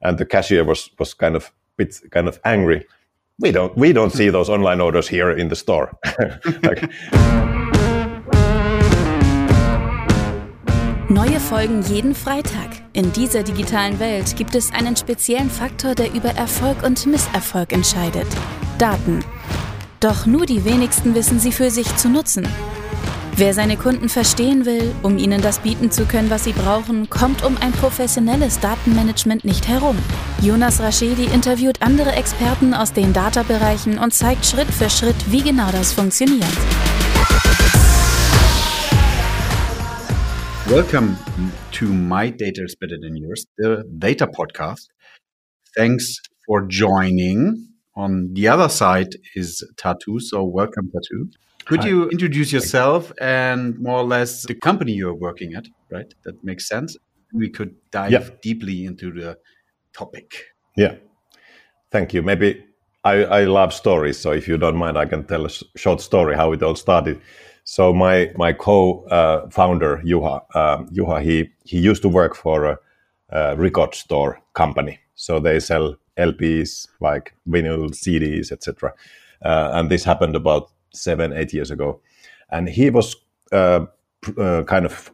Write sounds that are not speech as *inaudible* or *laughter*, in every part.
and the cashier was was kind of bit kind of angry. We don't we don't see those online orders here in the store. *laughs* Neue Folgen jeden Freitag. In dieser digitalen Welt gibt es einen speziellen Faktor, der über Erfolg und Misserfolg entscheidet. Daten. Doch nur die wenigsten wissen sie für sich zu nutzen. Wer seine Kunden verstehen will, um ihnen das bieten zu können, was sie brauchen, kommt um ein professionelles Datenmanagement nicht herum. Jonas Raschedi interviewt andere Experten aus den Data-Bereichen und zeigt Schritt für Schritt, wie genau das funktioniert. Welcome to My Data is Better Than Yours, the data podcast. Thanks for joining. On the other side is Tatu. So, welcome, Tatu. Could Hi. you introduce yourself and more or less the company you're working at, right? That makes sense. We could dive yeah. deeply into the topic. Yeah. Thank you. Maybe I, I love stories. So if you don't mind, I can tell a short story how it all started. So my my co-founder uh, Juha, uh, Juha, he he used to work for a, a, record store company. So they sell LPs like vinyl, CDs, etc. Uh, and this happened about seven, eight years ago. And he was uh, uh, kind of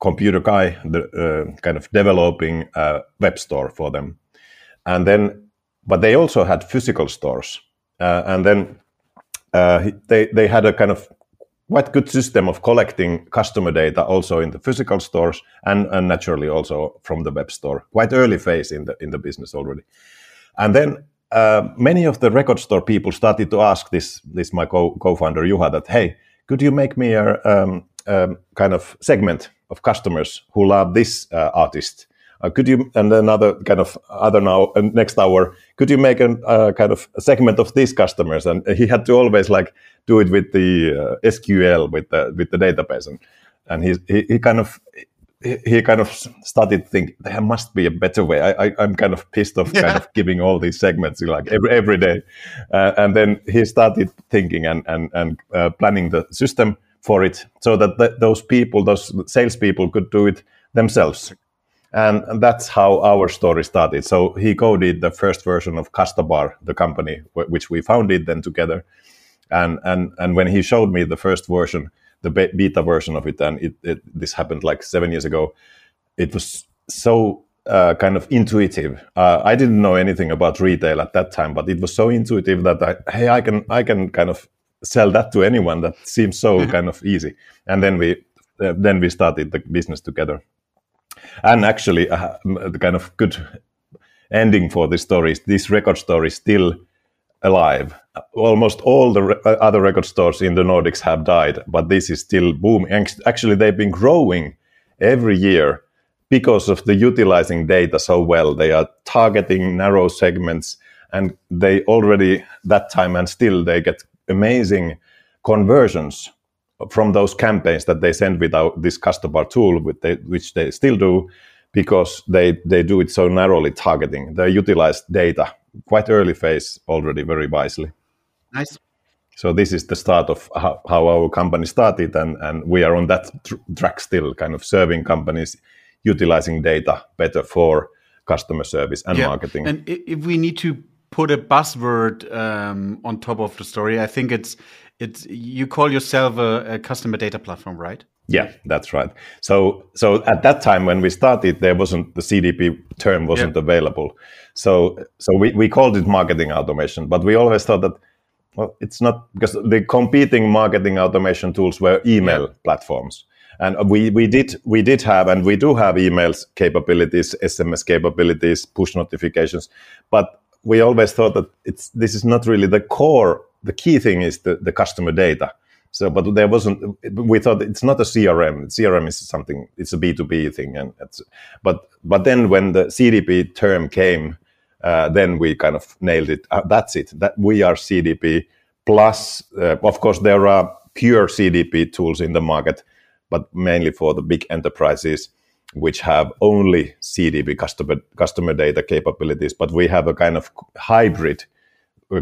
computer guy, the, uh, kind of developing a web store for them. And then, but they also had physical stores. Uh, and then uh, they, they had a kind of quite good system of collecting customer data also in the physical stores and, and naturally also from the web store. Quite early phase in the in the business already. And then uh, many of the record store people started to ask this this my co- co-founder Juha that hey could you make me a um, um, kind of segment of customers who love this uh, artist? Uh, could you and another kind of other now uh, next hour could you make a uh, kind of a segment of these customers? And he had to always like do it with the uh, sql with the with the database. And and he, he, he kind of he kind of started to think there must be a better way. I, I, am kind of pissed off, yeah. kind of giving all these segments like every every day, uh, and then he started thinking and and and uh, planning the system for it so that th- those people, those salespeople, could do it themselves, and, and, that's how our story started. So he coded the first version of Custobar, the company w- which we founded then together, and and and when he showed me the first version the beta version of it, and it, it, this happened like seven years ago. It was so uh, kind of intuitive. Uh, I didn't know anything about retail at that time, but it was so intuitive that I, hey, I can I can kind of sell that to anyone. That seems so mm-hmm. kind of easy. And then we uh, then we started the business together. And actually, uh, the kind of good ending for this story is this record store is still alive. Almost all the re- uh, other record stores in the Nordics have died, but this is still booming. Actually, they've been growing every year because of the utilizing data so well. They are targeting narrow segments, and they already that time and still they get amazing conversions from those campaigns that they send without this customer tool, which they still do because they, they do it so narrowly targeting. They utilize data quite early phase already very wisely. Nice. So this is the start of how, how our company started, and, and we are on that tr- track still, kind of serving companies utilizing data better for customer service and yeah. marketing. And if we need to put a buzzword um, on top of the story, I think it's it's you call yourself a, a customer data platform, right? Yeah, that's right. So so at that time when we started, there wasn't the CDP term wasn't yeah. available. So so we, we called it marketing automation, but we always thought that well, it's not because the competing marketing automation tools were email yeah. platforms. And we, we did we did have and we do have emails capabilities, SMS capabilities, push notifications, but we always thought that it's this is not really the core. The key thing is the, the customer data so, but there wasn't. We thought it's not a CRM. CRM is something. It's a B two B thing, and. But but then when the CDP term came, uh, then we kind of nailed it. Uh, that's it. That we are CDP plus. Uh, of course, there are pure CDP tools in the market, but mainly for the big enterprises which have only CDP customer customer data capabilities. But we have a kind of hybrid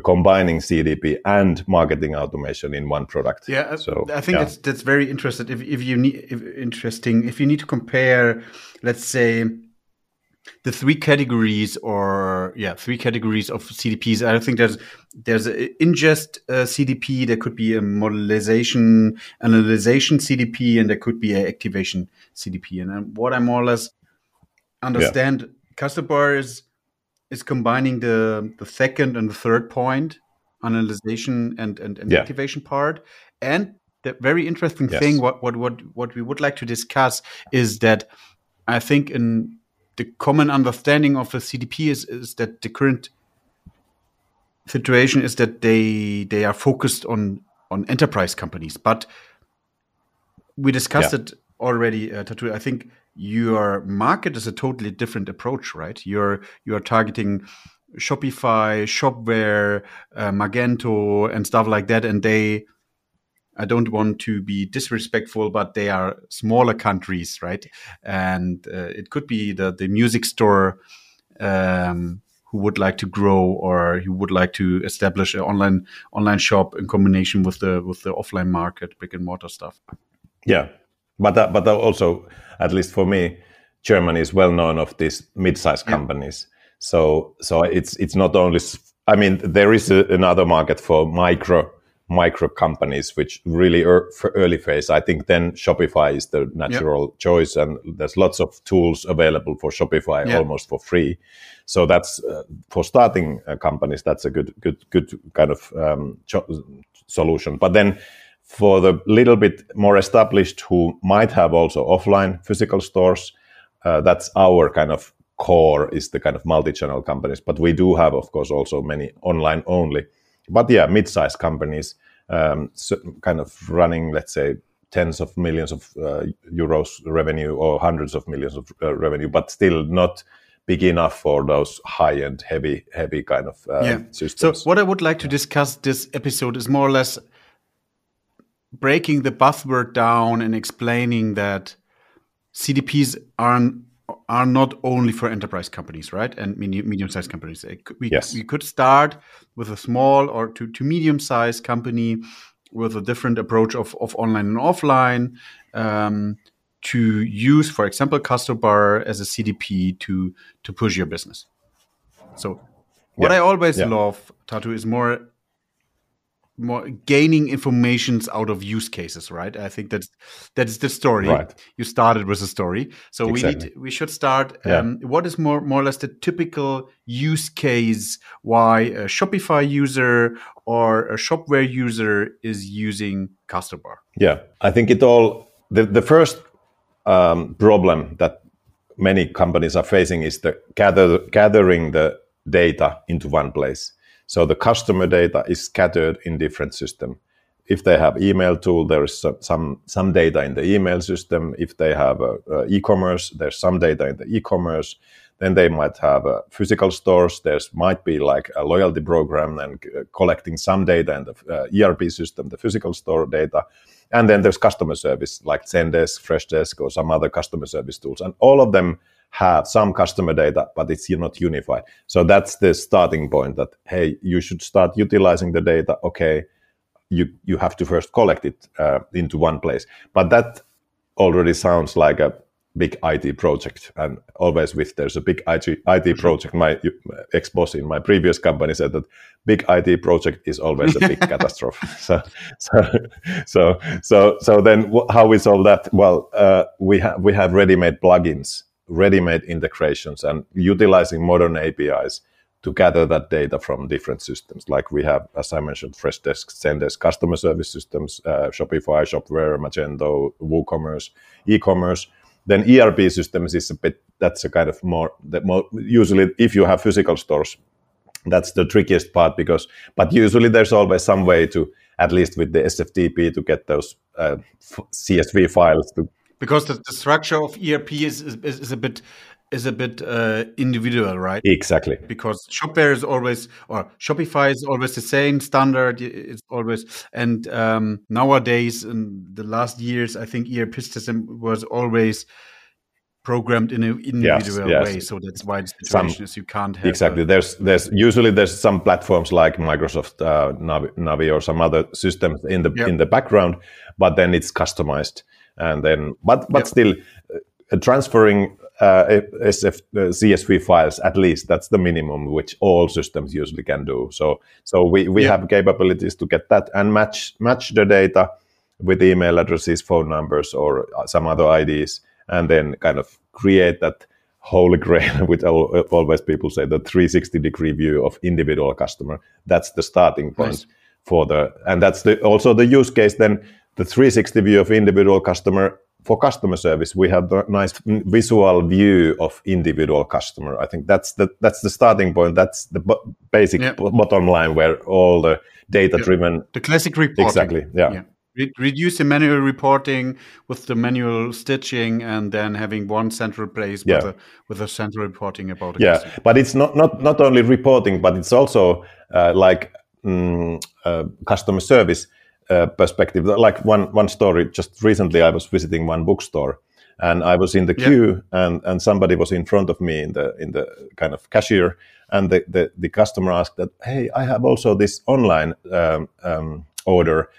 combining CDP and marketing automation in one product. Yeah, so I think yeah. that's that's very interesting. If if you need if, interesting, if you need to compare, let's say, the three categories or yeah three categories of cdps i don't think there's there's an ingest uh, cdp there could be a modelization analyzation cdp and there could be an activation cdp and what i more or less understand yeah. Custobar is combining the the second and the third point analyzation and and, and yeah. activation part and the very interesting yes. thing what, what what what we would like to discuss is that i think in the common understanding of the CDP is, is that the current situation is that they they are focused on on enterprise companies. But we discussed yeah. it already, uh, Tatu. I think your market is a totally different approach, right? You're you are targeting Shopify, Shopware, uh, Magento, and stuff like that, and they I don't want to be disrespectful, but they are smaller countries, right? And uh, it could be the the music store um, who would like to grow or who would like to establish an online online shop in combination with the with the offline market, brick and mortar stuff. Yeah, but that, but also, at least for me, Germany is well known of these mid-sized yeah. companies. So so it's it's not only. I mean, there is a, another market for micro micro companies, which really er, for early phase, I think then Shopify is the natural yep. choice, and there's lots of tools available for Shopify yep. almost for free. So that's uh, for starting uh, companies. That's a good, good, good kind of um, solution. But then for the little bit more established who might have also offline physical stores, uh, that's our kind of core is the kind of multi-channel companies. But we do have, of course, also many online only but yeah, mid-sized companies um, so kind of running, let's say, tens of millions of uh, euros revenue or hundreds of millions of uh, revenue, but still not big enough for those high-end, heavy, heavy kind of uh, yeah. systems. So, what I would like to discuss this episode is more or less breaking the buzzword down and explaining that CDPs aren't are not only for enterprise companies, right? And medium-sized companies. We, yes. we could start with a small or to, to medium-sized company with a different approach of, of online and offline um, to use, for example, Custobar as a CDP to to push your business. So, what yeah. I always yeah. love, Tatu, is more more gaining informations out of use cases right i think that's that's the story right. you started with a story so exactly. we need we should start yeah. um, what is more more or less the typical use case why a shopify user or a shopware user is using Custobar yeah i think it all the, the first um, problem that many companies are facing is the gather, gathering the data into one place so the customer data is scattered in different systems. If they have email tool, there is some some data in the email system. If they have e-commerce, there's some data in the e-commerce. Then they might have uh, physical stores. There's might be like a loyalty program and uh, collecting some data in the uh, ERP system, the physical store data. And then there's customer service like Zendesk, Freshdesk, or some other customer service tools. And all of them have some customer data, but it's not unified. So that's the starting point that, hey, you should start utilizing the data. Okay, you, you have to first collect it uh, into one place. But that already sounds like a big IT project. And always with there's a big IT, IT project, my ex-boss in my previous company said that big IT project is always a big *laughs* catastrophe. *laughs* So, so, so, so, so then how we solve that? Well, uh, we have, we have ready-made plugins ready-made integrations and utilizing modern APIs to gather that data from different systems. Like we have, as I mentioned, Freshdesk, Zendesk customer service systems, uh, Shopify, Shopware, Magento, WooCommerce, e-commerce. Then ERP systems is a bit, that's a kind of more, more usually if you have physical stores, that's the trickiest part because, but usually there's always some way to, at least with the SFTP, to get those uh, CSV files to because the, the structure of ERP is, is, is a bit is a bit uh, individual, right? Exactly. Because Shopware is always, or Shopify is always the same standard. It's always, and um, nowadays in the last years, I think ERP system was always programmed in an individual yes, yes. way. So that's why the situation some, is you can't have exactly. A, there's there's usually there's some platforms like Microsoft uh, Navi, Navi, or some other systems in the yep. in the background, but then it's customized and then but but yep. still uh, transferring uh, SF, uh, CSV files at least. That's the minimum which all systems usually can do. So so we, we yeah. have capabilities to get that and match match the data with email addresses, phone numbers, or some other IDs, and then kind of create that holy *laughs* grail, which always people say the 360 degree view of individual customer. That's the starting point nice. for the, and that's the also the use case. Then the 360 view of individual customer for customer service, we have the nice visual view of individual customer. I think that's the that's the starting point. That's the basic yeah. bottom line where all the data driven. The classic reporting. Exactly. yeah. yeah Re reduce the manual reporting with the manual stitching and then having one central place yeah. with, a, with a central reporting about yeah customer. but it's not, not not only reporting but it's also uh, like mm, uh, customer service uh, perspective. Like one one story just recently i was visiting one bookstore and i was in the queue and and somebody was in front of me in the in the kind of cashier and the the, the customer asked that hey i have also this online um, um, order.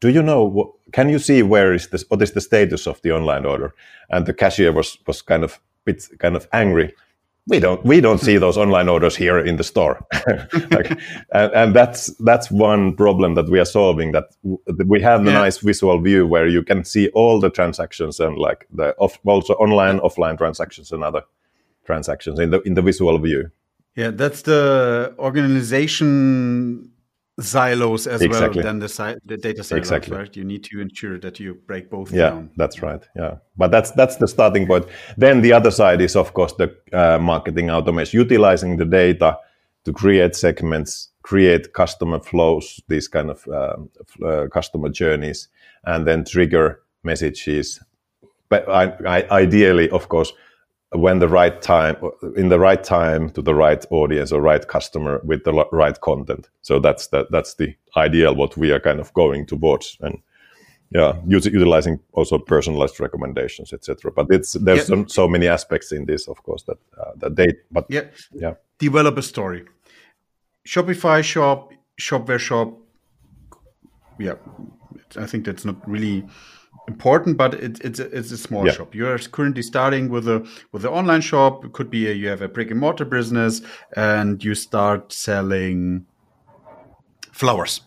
Do you know can you see where is this what is the status of the online order? And the cashier was was kind of bit kind of angry we don't we don't see those online orders here in the store *laughs* like, and, and, that's that's one problem that we are solving that we have a yeah. nice visual view where you can see all the transactions and like the off, also online offline transactions and other transactions in the in the visual view yeah that's the organization silos as exactly. well than the, the data silos, exactly. right? You need to ensure that you break both yeah, down. that's right. Yeah, but that's that's the starting point. Then the other side is, of course, the uh, marketing automation, utilizing the data to create segments, create customer flows, these kind of uh, uh, customer journeys, and then trigger messages. But I, I, ideally, of course, when the right time in the right time to the right audience or right customer with the right content. So that's the that's the ideal what we are kind of going towards and yeah utilizing also personalized recommendations etc but it's there's so, so, many aspects in this of course that uh, that they but yeah. yeah. Develop a story. Shopify shop shopware shop. Yeah. I think that's not really important, but it, it's a, it's a small yeah. shop. You are currently starting with a with the online shop. It could be a, you have a brick and mortar business, and you start selling flowers,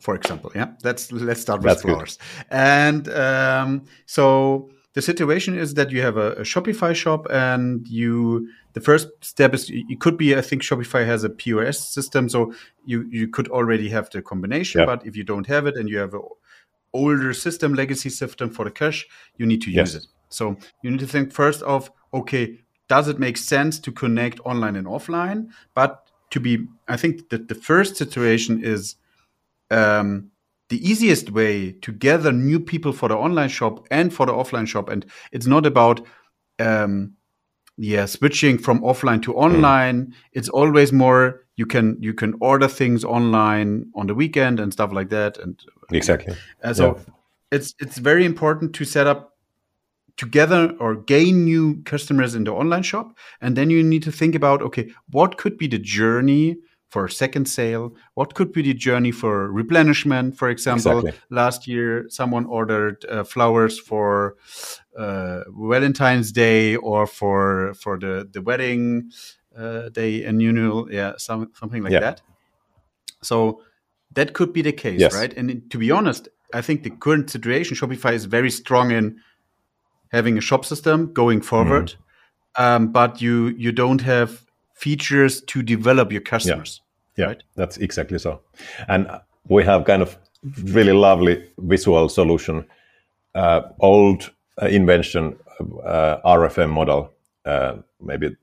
for example. Yeah, let's let's start with That's flowers. Good. And um, so the situation is that you have a, a, Shopify shop, and you the first step is it could be I think Shopify has a POS system, so you you could already have the combination. Yeah. But if you don't have it, and you have a older system, legacy system for the cash, you need to yes. use it. So you need to think first of, okay, does it make sense to connect online and offline? But to be, I think that the first situation is um, the easiest way to gather new people for the online shop and for the offline shop. And it's not about, um, yeah, switching from offline to hmm. online. Mm. It's always more you can you can order things online on the weekend and stuff like that and exactly uh, so yeah. it's it's very important to set up together or gain new customers in the online shop and then you need to think about okay what could be the journey for a second sale what could be the journey for replenishment for example exactly. last year someone ordered uh, flowers for uh, valentine's day or for for the the wedding uh, day annual, yeah, some, something like yeah. that. So that could be the case, yes. right? And to be honest, I think the current situation, Shopify is very strong in having a shop system going forward, mm. um, but you you don't have features to develop your customers. Yeah, yeah right? that's exactly so. And we have kind of really lovely visual solution, uh, old uh, invention, uh, RFM model, uh, maybe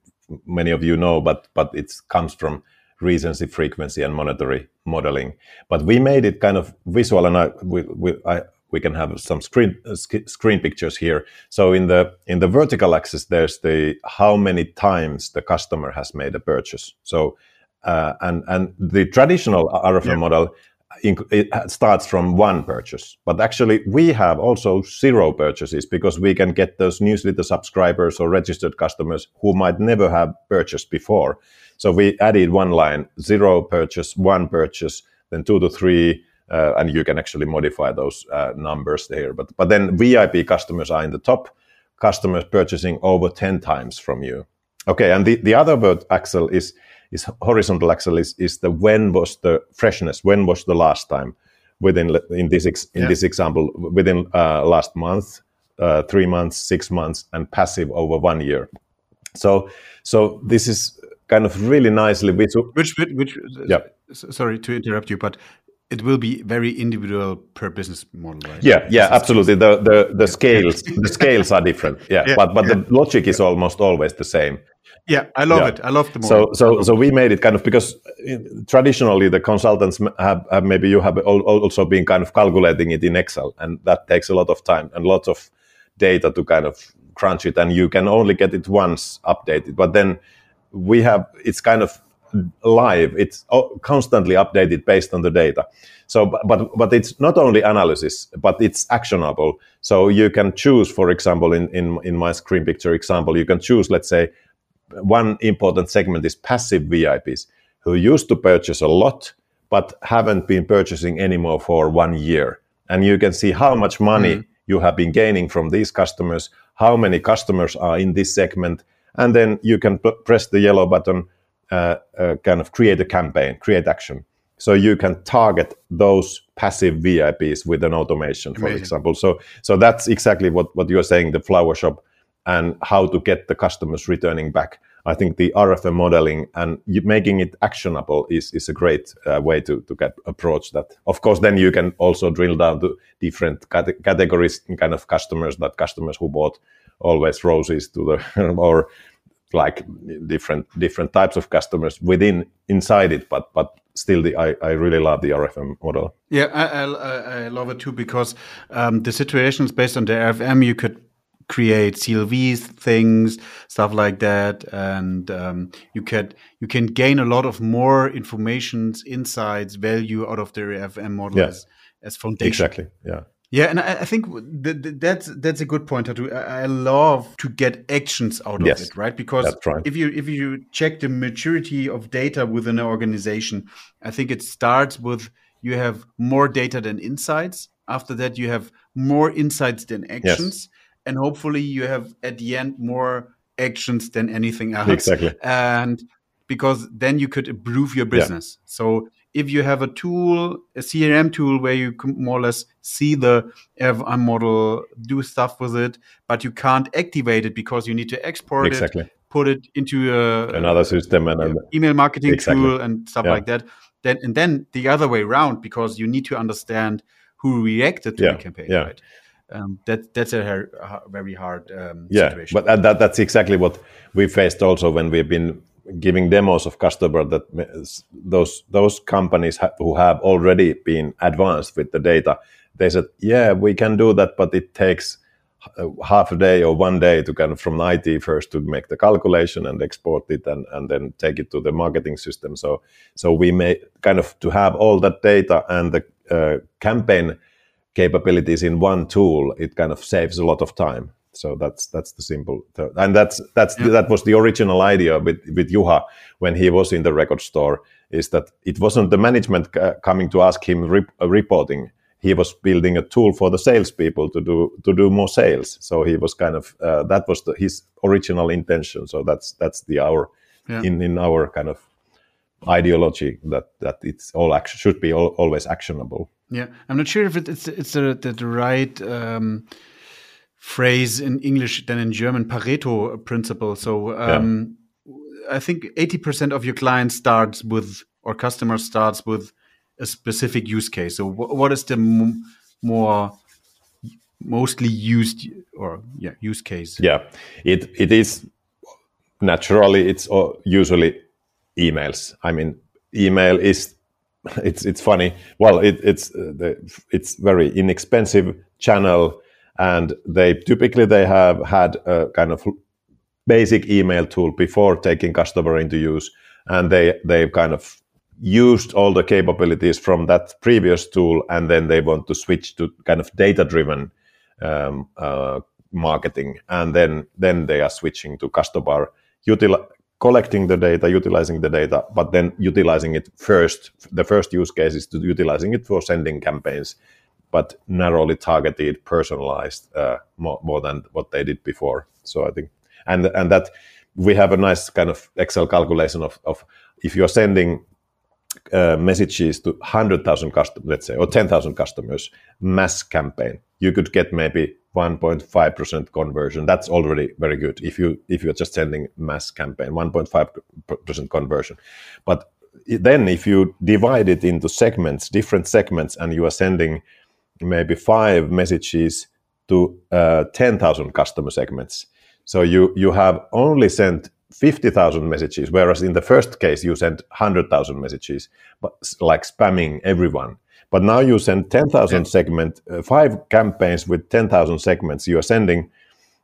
many of you know, but but it comes from recency, frequency, and monetary modeling. But we made it kind of visual, and I we we, I, we can have some screen uh, screen pictures here. So in the in the vertical axis, there's the how many times the customer has made a purchase. So uh, and and the traditional RFM yeah. model it starts from one purchase. But actually, we have also zero purchases because we can get those newsletter subscribers or registered customers who might never have purchased before. So we added one line zero purchase, one purchase, then two to three. Uh, and you can actually modify those uh, numbers there. But but then VIP customers are in the top customers purchasing over 10 times from you. Okay, and the, the other word axle is is horizontal axle is, is the when was the freshness, when was the last time within in this ex, in yeah. this example within uh, last month, uh, three months, six months, and passive over one year. So so this is kind of really nicely visual. Which which, which yeah. Sorry to interrupt you, but it will be very individual per business model, right? Yeah, yeah, absolutely. The the the scales the scales are different. Yeah, *laughs* yeah but but yeah. the logic is almost always the same. Yeah, I love yeah. it. I love the model. So so so we made it kind of because eh, traditionally the consultants have, have maybe you have also been kind of calculating it in Excel, and that takes a lot of time and lots of data to kind of crunch it, and you can only get it once updated. But then we have it's kind of live it's constantly updated based on the data so but but it's not only analysis but it's actionable so you can choose for example in in, in my screen picture example you can choose let's say one important segment is passive vips who used to purchase a lot but haven't been purchasing anymore for one year and you can see how much money mm. you have been gaining from these customers how many customers are in this segment and then you can p- press the yellow button uh, uh, kind of create a campaign, create action. So you can target those passive VIPs with an automation, for Amazing. example. So so that's exactly what what you're saying, the flower shop, and how to get the customers returning back. I think the RFM modeling and making it actionable is, is a great uh, way to, to get approach that. Of course, then you can also drill down to different cat- categories and kind of customers that customers who bought always roses to the *laughs* or like different different types of customers within inside it but but still the i, I really love the rfm model yeah i, I, I love it too because um, the situations based on the rfm you could create clvs things stuff like that and um, you can you can gain a lot of more informations insights value out of the rfm model yeah. as, as foundation exactly yeah yeah, and I, I think that's that's a good point. To I love to get actions out yes, of it, right? Because right. if you if you check the maturity of data within an organization, I think it starts with you have more data than insights. After that, you have more insights than actions, yes. And hopefully, you have at the end more actions than anything else. Exactly, and because then you could improve your business. Yeah. So if you have a tool, a CRM tool where you can more or less see the RFM model, do stuff with it, but you can't activate it because you need to export exactly. it, put it into a, another system and an email marketing exactly. tool and stuff yeah. like that. Then and then the other way around because you need to understand who reacted to yeah. the campaign. Yeah. Right? Um, that that's a, very hard um, yeah, situation. but that, that's exactly what we faced also when we've been giving demos of customer that those those companies ha who have already been advanced with the data they said yeah we can do that but it takes half a day or one day to kind of from IT first to make the calculation and export it and, and then take it to the marketing system. So so we may kind of to have all that data and the uh, campaign capabilities in one tool. It kind of saves a lot of time. So that's that's the simple, and that's that's yeah. that was the original idea with with Juha when he was in the record store. Is that it wasn't the management coming to ask him rep- uh, reporting. He was building a tool for the salespeople to do to do more sales. So he was kind of uh, that was the, his original intention. So that's that's the our yeah. in in our kind of ideology that that it's all action should be all, always actionable. Yeah, I'm not sure if it's it's the, the, the right. Um, phrase in English than in German, Pareto principle. So um, yeah. I think 80% of your clients starts with, or customer starts with a specific use case. So what is the more mostly used or yeah use case? Yeah, it it is naturally it's usually emails. I mean, email is it's it's funny. Well, it, it's uh, the, it's very inexpensive channel and they typically they have had a kind of basic email tool before taking customer into use and they they've kind of used all the capabilities from that previous tool and then they want to switch to kind of data driven um, uh, marketing and then then they are switching to Custobar util- collecting the data utilizing the data but then utilizing it first the first use case is to utilizing it for sending campaigns but narrowly targeted, personalized uh, more, more than what they did before. So I think, and and that we have a nice kind of Excel calculation of, of if you're sending uh, messages to 100,000 customers, let's say, or 10,000 customers, mass campaign, you could get maybe 1.5% conversion. That's already very good if you if you're just sending mass campaign, 1.5% conversion. But then if you divide it into segments, different segments, and you are sending maybe five messages to uh, 10,000 customer segments, so you you have only sent 50,000 messages, whereas in the first case you sent 100,000 messages, but like spamming everyone. But now you send 10,000 yeah. segment, uh, five campaigns with 10,000 segments. You are sending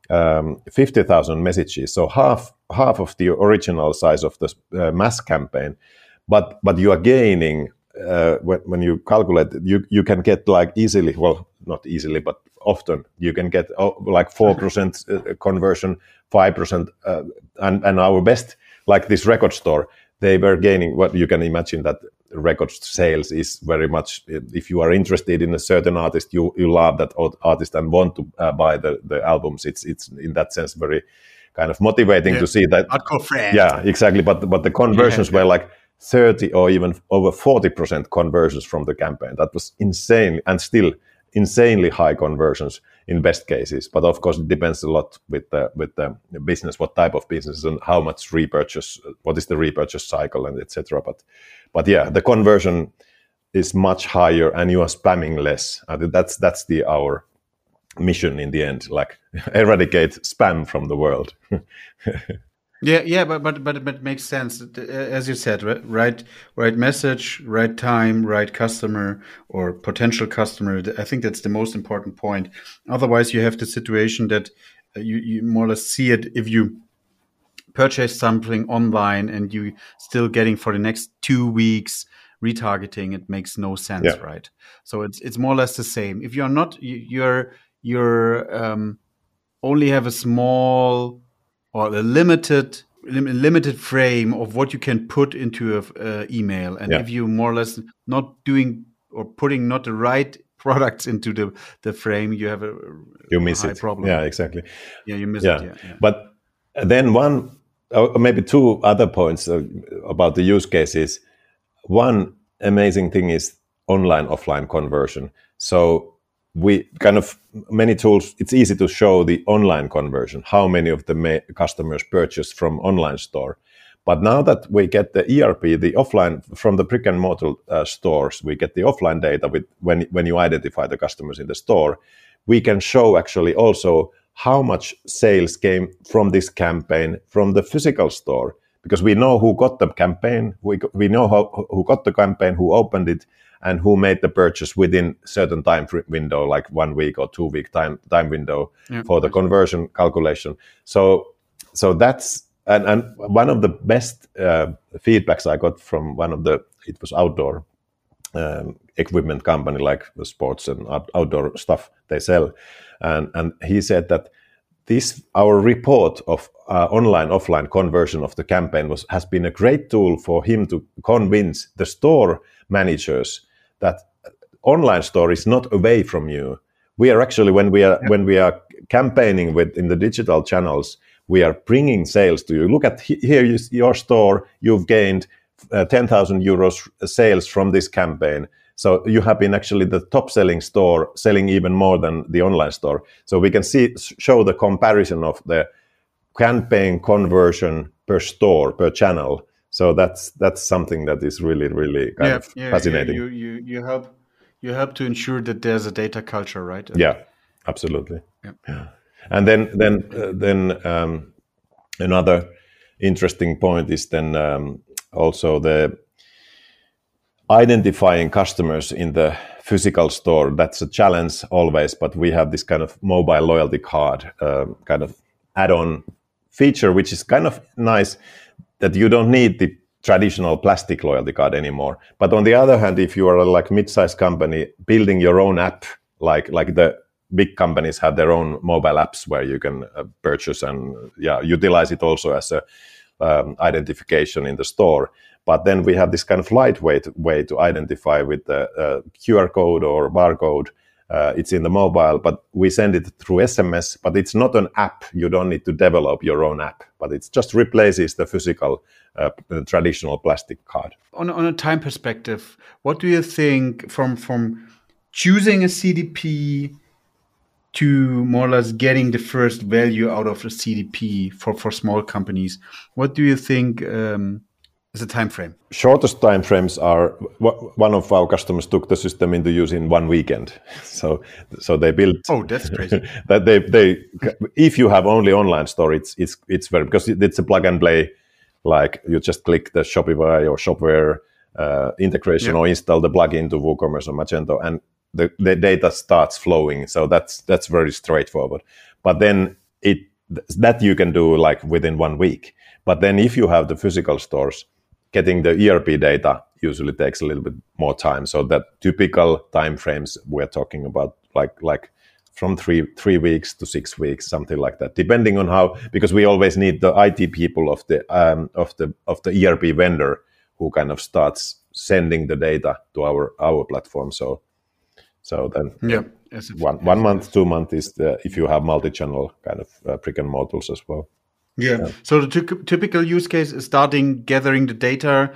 um, 50,000 messages, so half half of the original size of the uh, mass campaign. But but you are gaining uh, when, when you calculate, you you can get like easily, well, not easily, but often you can get oh, like four *laughs* percent uh, conversion, five percent, uh, and and our best, like this record store, they were gaining. What you can imagine that record sales is very much. If you are interested in a certain artist, you you love that artist and want to uh, buy the the albums. It's it's in that sense very kind of motivating yeah. to see that. Hardcore friend. Yeah, exactly. But but the conversions yeah, were like 30 or even over 40% conversions from the campaign. That was insane and still insanely high conversions in best cases. But of course, it depends a lot with the, with the business, what type of business and how much repurchase, what is the repurchase cycle and etc. But, but yeah, the conversion is much higher and you are spamming less. That's, that's the, our mission in the end, like *laughs* eradicate spam from the world. *laughs* Yeah, yeah, but but but it makes sense as you said, right? Right message, right time, right customer or potential customer. I think that's the most important point. Otherwise, you have the situation that uh, you you more or less see it if you purchase something online and you still getting for the next two weeks retargeting. It makes no sense, yeah. right? So it's it's more or less the same. If you're not, you're you're um, only have a small or a limited limited frame of what you can put into a uh, email and yeah. if you more or less not doing or putting not the right *laughs* products into the the frame you have a you miss a it problem yeah exactly yeah you miss yeah. it yeah, yeah. but then one or maybe two other points uh, about the use cases one amazing thing is online offline conversion so we kind of many tools it's easy to show the online conversion how many of the customers purchase from online store. But now that we get the erp the offline from the brick and mortar uh, stores we get the offline data with when when you identify the customers in the store we can show actually also how much sales came from this campaign from the physical store. Because we know who got the campaign we, we know how, who got the campaign who opened it and who made the purchase within certain time window, like one week or two week time time window yeah. for the conversion calculation. So so that's and, and one of the best uh, feedbacks I got from one of the it was outdoor um, equipment company like the sports and outdoor stuff they sell, and and he said that this our report of uh, online offline conversion of the campaign was has been a great tool for him to convince the store managers that online store is not away from you. We are actually when we are yeah. when we are campaigning with in the digital channels, we are bringing sales to you. Look at here, you, your store. You've gained uh, ten thousand euros sales from this campaign. So you have been actually the top selling store, selling even more than the online store. So we can see show the comparison of the campaign conversion per store per channel so that's that's something that is really really kind yeah, of yeah, fascinating. you, you you help you help to ensure that there's a data culture right? Yeah absolutely. Yeah, yeah. and then then uh, then um, another interesting point is then um, also the identifying customers in the physical store. That's a challenge always but we have this kind of mobile loyalty card uh, kind of add-on feature which is kind of nice that you don't need the traditional plastic loyalty card anymore. But on the other hand, if you are a like mid-sized company building your own app, like like the big companies have their own mobile apps where you can uh, purchase and yeah utilize it also as a um, identification in the store. But then we have this kind of lightweight way to identify with the uh, QR code or barcode uh, it's in the mobile, but we send it through SMS. But it's not an app. You don't need to develop your own app, but it just replaces the physical uh, traditional plastic card. On, on a time perspective, what do you think from from choosing a CDP to more or less getting the first value out of a CDP for, for small companies? What do you think um, is a time frame? Shortest time frames are one of our customers took the system into use in one weekend. *laughs* So so they built. Oh, that's crazy. *laughs* that they they if you have only online store, it's it's it's very because it's a plug and play. Like you just click the Shopify or Shopware uh, integration or install the plugin to WooCommerce or Magento, and the, the data starts flowing. So that's that's very straightforward. But then it that you can do like within one week. But then if you have the physical stores, getting the ERP data usually takes a little bit more time. So that typical time frames we're talking about like like from three three weeks to six weeks, something like that, depending on how because we always need the IT people of the um, of the of the ERP vendor who kind of starts sending the data to our our platform. So so then yeah. one one month, two month is the, if you have multi-channel kind of uh, brick and models as well. Yeah. yeah. So the typical use case is starting gathering the data,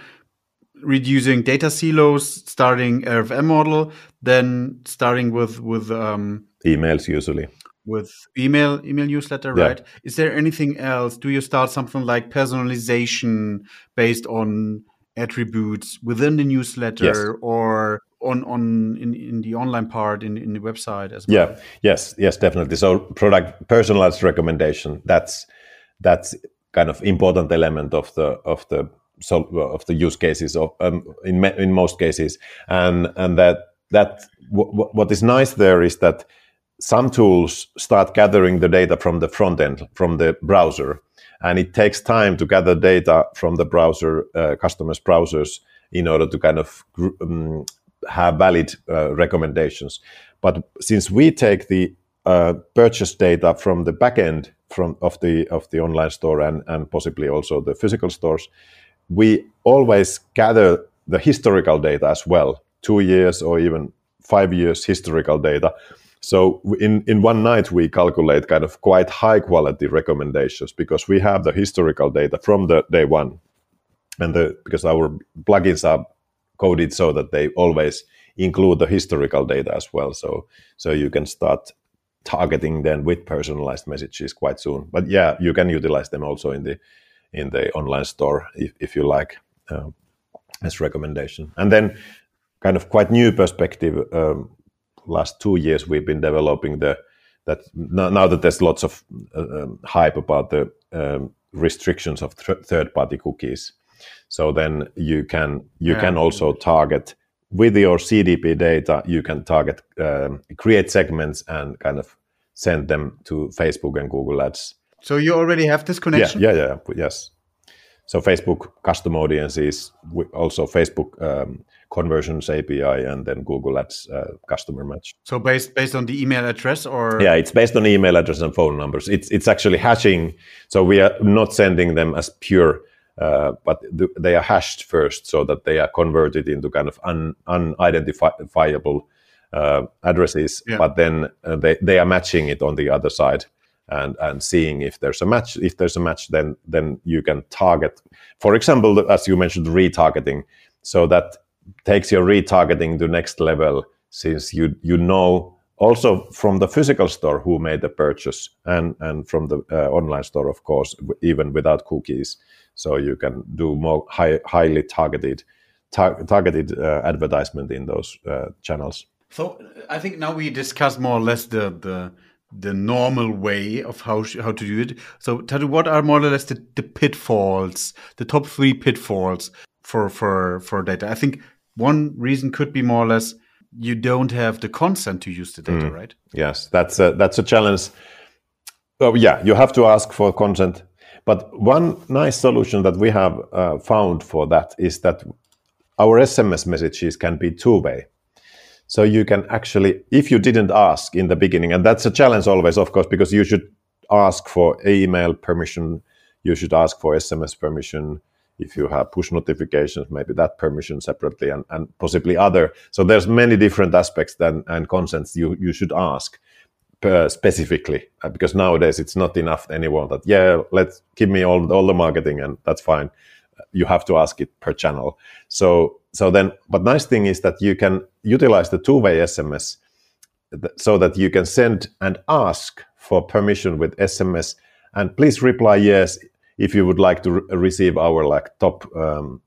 reducing data silos, starting RFM model, then starting with with um, emails usually with email email newsletter yeah. right is there anything else do you start something like personalization based on attributes within the newsletter yes. or on on in, in the online part in, in the website as well yeah yes yes definitely so product personalized recommendation that's that's kind of important element of the of the so of the use cases of um, in in most cases and and that that what is nice there is that some tools start gathering the data from the front end from the browser and it takes time to gather data from the browser uh, customers browsers in order to kind of um, have valid uh, recommendations. But since we take the uh, purchase data from the backend from of the of the online store and and possibly also the physical stores, we always gather the historical data as well, two years or even five years historical data. So in in one night we calculate kind of quite high quality recommendations because we have the historical data from the day one, and the because our plugins are coded so that they always include the historical data as well. So so you can start targeting then with personalized messages quite soon. But yeah, you can utilize them also in the in the online store if, if you like uh, as recommendation. And then kind of quite new perspective. Um, last two years we've been developing the that now, that there's lots of uh, um, hype about the um, restrictions of th- third party cookies so then you can you yeah. can also target with your CDP data. You can target um, create segments and kind of send them to Facebook and Google Ads. So you already have this connection. Yeah, yeah, yeah yes. So Facebook custom audiences, also Facebook um, conversions API, and then Google Ads uh, customer match. So based based on the email address, or yeah, it's based on email address and phone numbers. It's it's actually hashing. So we are not sending them as pure uh, but th- they are hashed first so that they are converted into kind of un- unidentifiable uh, addresses. Yeah. But then uh, they, they are matching it on the other side and, and seeing if there's a match. If there's a match, then then you can target, for example, as you mentioned, retargeting. So that takes your retargeting to next level since you you know also from the physical store who made the purchase and and from the uh, online store of course even without cookies so you can do more high, highly targeted tar- targeted uh, advertisement in those uh, channels. So I think now we discuss more or less the the the normal way of how how to do it. So what are more or less the, the pitfalls, the top three pitfalls for for for data? I think one reason could be more or less you don't have the consent to use the data, mm. right? Yes, that's a, that's a challenge. Oh, yeah, you have to ask for consent but one nice solution that we have uh, found for that is that our SMS messages can be two way. So you can actually, if you didn't ask in the beginning, and that's a challenge always, of course, because you should ask for email permission, you should ask for SMS permission, if you have push notifications, maybe that permission separately and, and possibly other. So there's many different aspects then and consents you, you should ask uh, specifically uh, because nowadays it's not enough anymore that, yeah, let's give me all, all the marketing and that's fine. You have to ask it per channel. So, so then, but nice thing is that you can utilize the two-way SMS so that you can send and ask for permission with SMS and please reply yes if you would like to re- receive our like top um,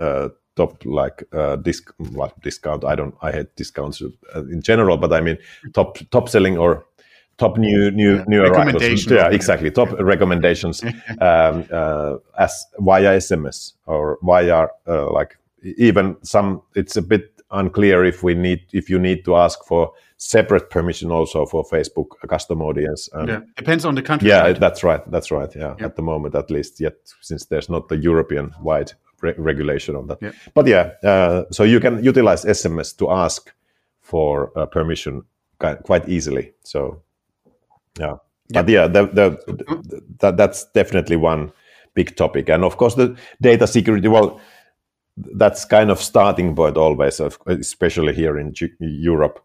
uh, top like uh, disc well, discount. I don't I hate discounts uh, in general, but I mean top top selling or top new new yeah. new arrivals. Yeah, exactly. Top yeah. *laughs* recommendations *laughs* um, uh, as via SMS or via uh, like even some. It's a bit unclear if we need if you need to ask for separate permission also for Facebook custom audience. Um, yeah, depends on the country. Yeah, right? that's right. That's right. Yeah. yeah, at the moment at least, yet since there's not the European wide re- regulation on that. Yeah. But yeah, uh, so you can utilize SMS to ask for uh, permission quite easily. So yeah, but yeah, the, the, the, that, that's definitely one big topic, and of course the data security. Well that's kind of starting point always, especially here in Europe.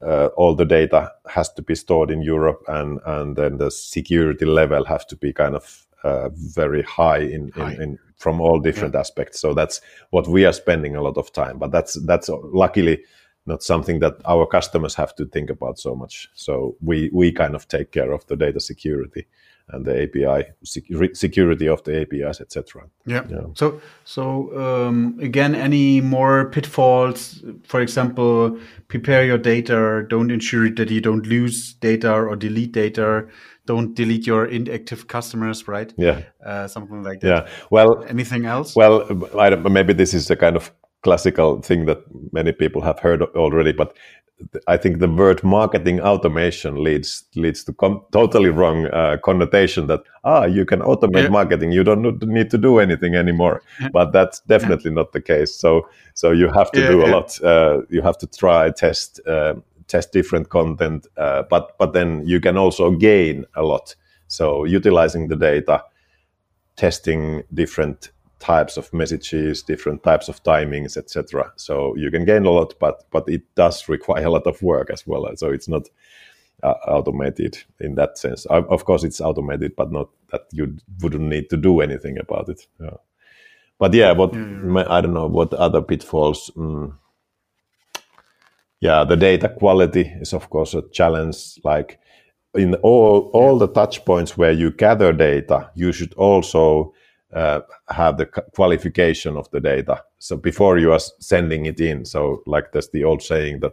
Uh, all the data has to be stored in Europe, and and then the security level has to be kind of uh, very high in, high. In, in, from all different yeah. aspects. So that's what we are spending a lot of time. But that's that's luckily not something that our customers have to think about so much. So we we kind of take care of the data security and the API security of the APIs, etc. Yeah. yeah. So so um, again, any more pitfalls? For example, prepare your data. Don't ensure that you don't lose data or delete data. Don't delete your inactive customers, right? Yeah. Uh, something like that. Yeah. Well. Anything else? Well, maybe this is a kind of classical thing that many people have heard already, but I think the word marketing automation leads leads to com- totally wrong uh, connotation that ah you can automate yeah. marketing. You don't need to do anything anymore. But that's definitely yeah. not the case. So so you have to yeah, do a lot uh, you have to try test uh, test different content uh, but but then you can also gain a lot. So utilizing the data testing different types of messages, different types of timings, etc. So you can gain a lot, but but it does require a lot of work as well. So it's not uh, automated in that sense. Of course, it's automated, but not that you wouldn't need to do anything about it. Yeah. But yeah, what mm. I don't know what other pitfalls. Mm, yeah, the data quality is of course a challenge. Like in all all the touch points where you gather data, you should also uh, have the qualification of the data. So before you are sending it in, so like there's the old saying that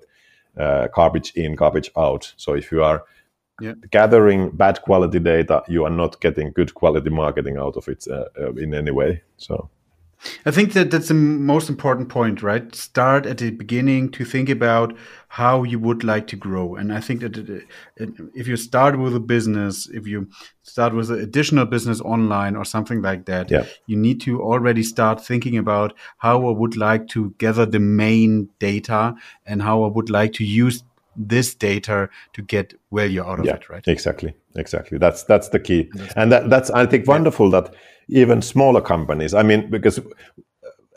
uh, garbage in, garbage out. So if you are yeah. gathering bad quality data, you are not getting good quality marketing out of it uh, uh in any way. So I think that that's the most important point, right? Start at the beginning to think about how you would like to grow. And I think that uh, if you start with a business, if you start with an additional business online or something like that, yeah. you need to already start thinking about how I would like to gather the main data and how I would like to use this data to get value out of yeah, it, right? Exactly, exactly. That's that's the key, that's and that, that's I think wonderful yeah. that even smaller companies. I mean, because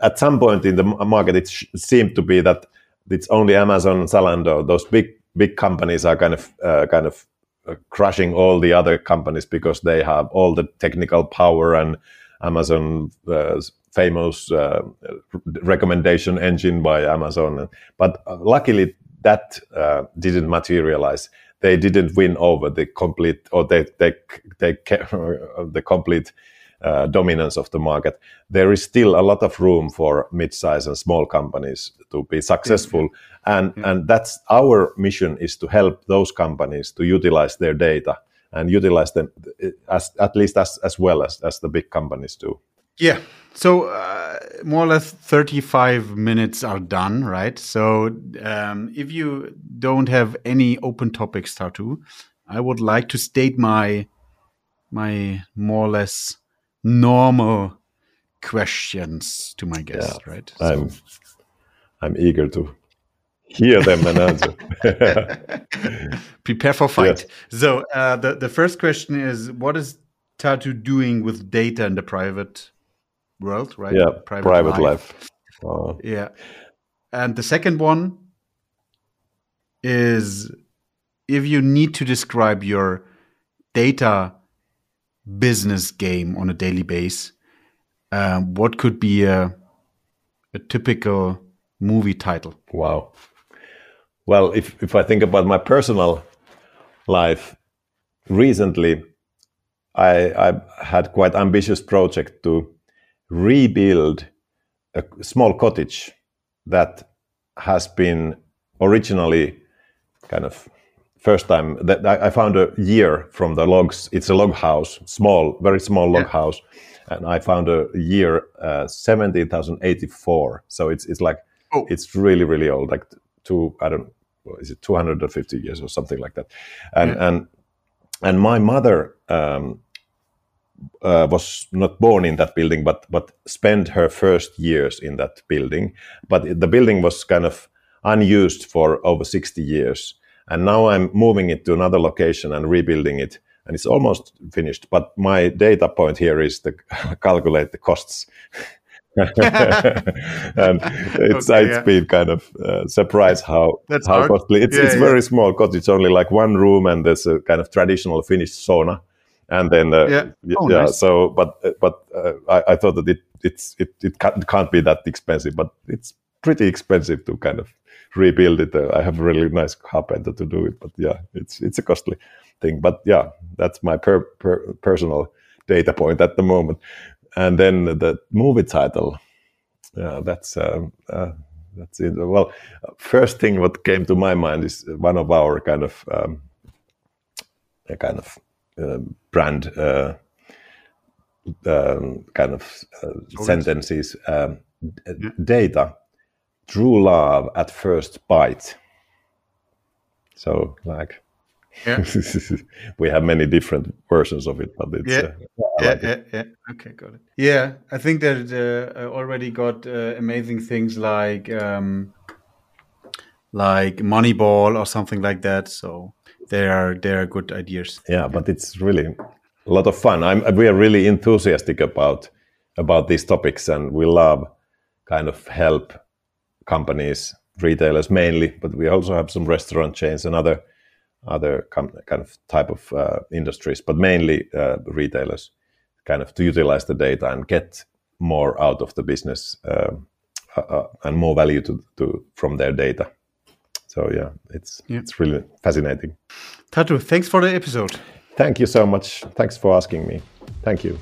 at some point in the market, it seemed to be that it's only Amazon and Zalando. Those big big companies are kind of uh, kind of uh, crushing all the other companies because they have all the technical power and Amazon uh, famous uh, recommendation engine by Amazon. But uh, luckily, that uh, didn't materialize. They didn't win over the complete, or they they they *laughs* the complete uh, dominance of the market. There is still a lot of room for mid-size and small companies to be successful, mm-hmm. and mm-hmm. and that's our mission is to help those companies to utilize their data and utilize them as at least as as well as as the big companies do. Yeah. So uh, more or less 35 minutes are done, right? So um, if you don't have any open topics, Tatu, I would like to state my my more or less normal questions to my guests, yeah, right? So. I'm I'm eager to hear them and answer. *laughs* *laughs* Prepare for fight. Yes. So uh, the the first question is: What is Tatu doing with data in the private world, right? Yeah, private, private life. life. Oh. Yeah. And the second one is if you need to describe your data business game on a daily base, um, what could be a, a typical movie title? Wow. Well, if, if I think about my personal life, recently I, I had quite ambitious project to rebuild a small cottage that has been originally kind of first time that I found a year from the logs. It's a log house, small, very small log yeah. house, and I found a year uh, seventeen thousand eighty four. So it's it's like oh. it's really really old, like two I don't is it two hundred and fifty years or something like that, and yeah. and and my mother. Um, uh, was not born in that building, but but spent her first years in that building. But the building was kind of unused for over 60 years and now I'm moving it to another location and rebuilding it, and it's almost finished. But my data point here is to *laughs* calculate the costs. and *laughs* it's okay, it's yeah. been kind of uh, surprised how That's how hard. costly it's. Yeah, it's yeah. very small cottage, only like one room, and there's a kind of traditional Finnish sauna, and then uh, yeah, oh, yeah. Nice. So, but uh, but uh, I, I, thought that it it's it it can't, can't be that expensive, but it's pretty expensive to kind of rebuild it. Uh, I have a really nice carpenter to do it, but yeah, it's it's a costly thing. But yeah, that's my per, per, personal data point at the moment. And then the movie title, yeah, that's um, uh, that's it. Well, first thing what came to my mind is one of our kind of um, a kind of uh, brand uh, um, kind of uh, sentences. Um, yeah. Data true love at first bite. So like yeah. *laughs* we have many different versions of it, but it's yeah, uh, yeah, like yeah, yeah, Okay, got it. Yeah, I think that uh, already got uh, amazing things like um, like Moneyball or something like that. So they are they are good ideas. Yeah, but it's really a lot of fun. I'm we are really enthusiastic about about these topics, and we love kind of help companies, retailers mainly, but we also have some restaurant chains and other other kind of type of uh, industries, but mainly uh, retailers, kind of to utilize the data and get more out of the business um, uh, uh, and more value to, to from their data. So yeah, it's yeah. it's really fascinating. Tatu, thanks for the episode. Thank you so much. Thanks for asking me. Thank you.